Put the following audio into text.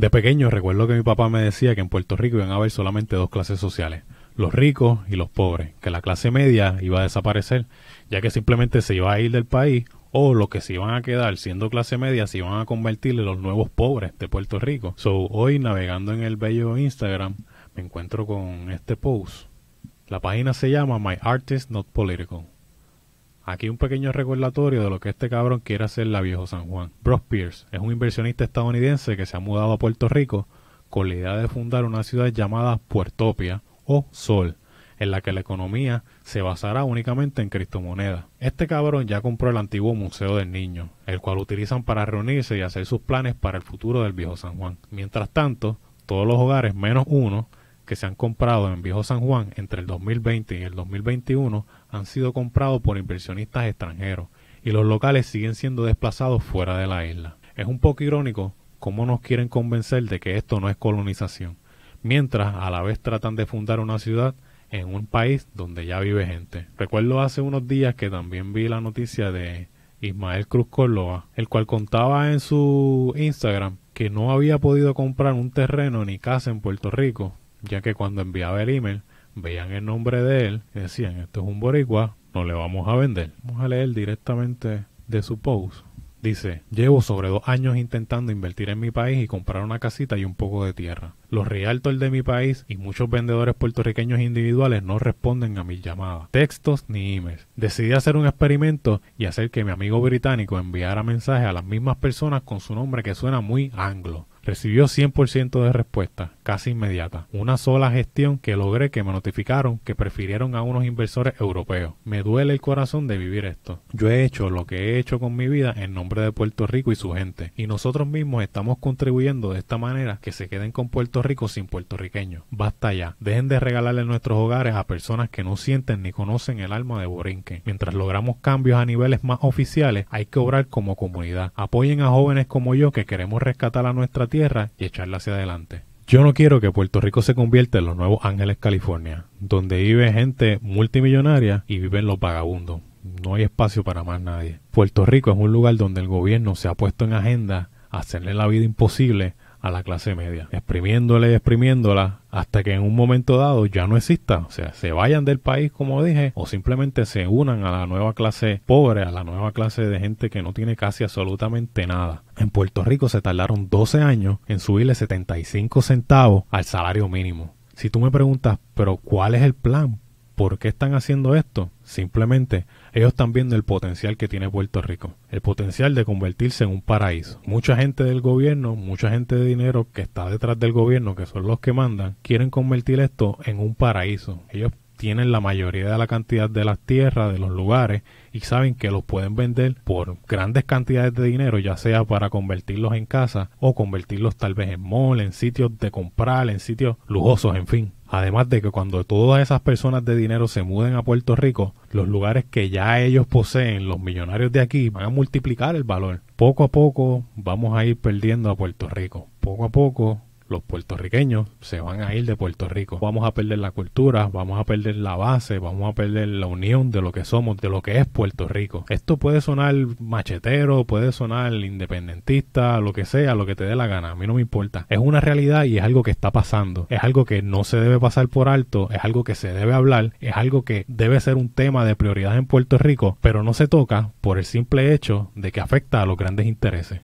De pequeño recuerdo que mi papá me decía que en Puerto Rico iban a haber solamente dos clases sociales, los ricos y los pobres, que la clase media iba a desaparecer, ya que simplemente se iba a ir del país o los que se iban a quedar siendo clase media se iban a convertir en los nuevos pobres de Puerto Rico. So, hoy navegando en el bello Instagram me encuentro con este post. La página se llama My Artist Not Political. Aquí un pequeño recordatorio de lo que este cabrón quiere hacer la viejo San Juan. Bruce Pierce es un inversionista estadounidense que se ha mudado a Puerto Rico con la idea de fundar una ciudad llamada Puertopia o Sol, en la que la economía se basará únicamente en criptomonedas. Este cabrón ya compró el antiguo Museo del Niño, el cual utilizan para reunirse y hacer sus planes para el futuro del viejo San Juan. Mientras tanto, todos los hogares menos uno que se han comprado en Viejo San Juan entre el 2020 y el 2021 han sido comprados por inversionistas extranjeros y los locales siguen siendo desplazados fuera de la isla. Es un poco irónico cómo nos quieren convencer de que esto no es colonización, mientras a la vez tratan de fundar una ciudad en un país donde ya vive gente. Recuerdo hace unos días que también vi la noticia de Ismael Cruz Córdoba, el cual contaba en su Instagram que no había podido comprar un terreno ni casa en Puerto Rico ya que cuando enviaba el email veían el nombre de él y decían, esto es un boricua, no le vamos a vender. Vamos a leer directamente de su post. Dice, llevo sobre dos años intentando invertir en mi país y comprar una casita y un poco de tierra. Los realtors de mi país y muchos vendedores puertorriqueños individuales no responden a mis llamadas, textos ni emails. Decidí hacer un experimento y hacer que mi amigo británico enviara mensajes a las mismas personas con su nombre que suena muy anglo. Recibió 100% de respuesta, casi inmediata. Una sola gestión que logré que me notificaron que prefirieron a unos inversores europeos. Me duele el corazón de vivir esto. Yo he hecho lo que he hecho con mi vida en nombre de Puerto Rico y su gente. Y nosotros mismos estamos contribuyendo de esta manera que se queden con Puerto Rico sin puertorriqueños. Basta ya. Dejen de regalarle nuestros hogares a personas que no sienten ni conocen el alma de Borinque. Mientras logramos cambios a niveles más oficiales, hay que obrar como comunidad. Apoyen a jóvenes como yo que queremos rescatar a nuestra tierra y echarla hacia adelante. Yo no quiero que Puerto Rico se convierta en los nuevos Ángeles, California, donde vive gente multimillonaria y viven los vagabundos. No hay espacio para más nadie. Puerto Rico es un lugar donde el gobierno se ha puesto en agenda hacerle la vida imposible a la clase media, exprimiéndole y exprimiéndola hasta que en un momento dado ya no exista, o sea, se vayan del país como dije, o simplemente se unan a la nueva clase pobre, a la nueva clase de gente que no tiene casi absolutamente nada. En Puerto Rico se tardaron 12 años en subirle 75 centavos al salario mínimo. Si tú me preguntas, pero ¿cuál es el plan? ¿Por qué están haciendo esto? Simplemente ellos están viendo el potencial que tiene Puerto Rico, el potencial de convertirse en un paraíso. Mucha gente del gobierno, mucha gente de dinero que está detrás del gobierno, que son los que mandan, quieren convertir esto en un paraíso. Ellos tienen la mayoría de la cantidad de las tierras, de los lugares, y saben que los pueden vender por grandes cantidades de dinero, ya sea para convertirlos en casa o convertirlos tal vez en mall, en sitios de comprar, en sitios lujosos, en fin. Además de que cuando todas esas personas de dinero se muden a Puerto Rico, los lugares que ya ellos poseen, los millonarios de aquí, van a multiplicar el valor. Poco a poco vamos a ir perdiendo a Puerto Rico. Poco a poco los puertorriqueños se van a ir de Puerto Rico. Vamos a perder la cultura, vamos a perder la base, vamos a perder la unión de lo que somos, de lo que es Puerto Rico. Esto puede sonar machetero, puede sonar independentista, lo que sea, lo que te dé la gana, a mí no me importa. Es una realidad y es algo que está pasando. Es algo que no se debe pasar por alto, es algo que se debe hablar, es algo que debe ser un tema de prioridad en Puerto Rico, pero no se toca por el simple hecho de que afecta a los grandes intereses.